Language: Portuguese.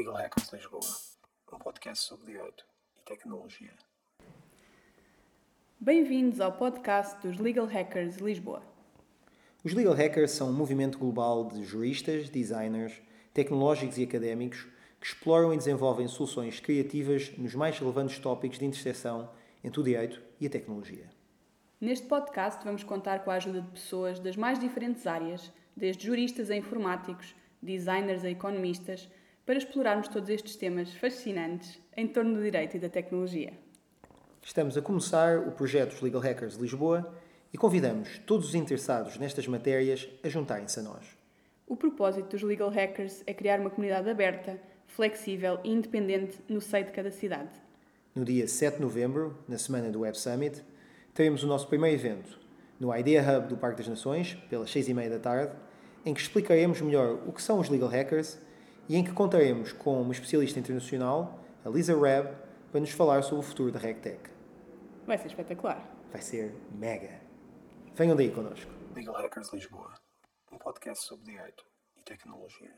Legal Hackers Lisboa, um podcast sobre direito e tecnologia. Bem-vindos ao podcast dos Legal Hackers Lisboa. Os Legal Hackers são um movimento global de juristas, designers, tecnológicos e académicos que exploram e desenvolvem soluções criativas nos mais relevantes tópicos de interseção entre o direito e a tecnologia. Neste podcast vamos contar com a ajuda de pessoas das mais diferentes áreas, desde juristas a informáticos, designers a economistas, para explorarmos todos estes temas fascinantes em torno do direito e da tecnologia. Estamos a começar o projeto dos Legal Hackers Lisboa e convidamos todos os interessados nestas matérias a juntarem-se a nós. O propósito dos Legal Hackers é criar uma comunidade aberta, flexível e independente no seio de cada cidade. No dia 7 de novembro, na semana do Web Summit, teremos o nosso primeiro evento, no Idea Hub do Parque das Nações, pelas 6h30 da tarde, em que explicaremos melhor o que são os Legal Hackers e em que contaremos com uma especialista internacional, a Lisa Reb, para nos falar sobre o futuro da RegTech. Vai ser espetacular. Vai ser mega. Venham daí connosco. Legal Hackers Lisboa, um podcast sobre direito e tecnologia.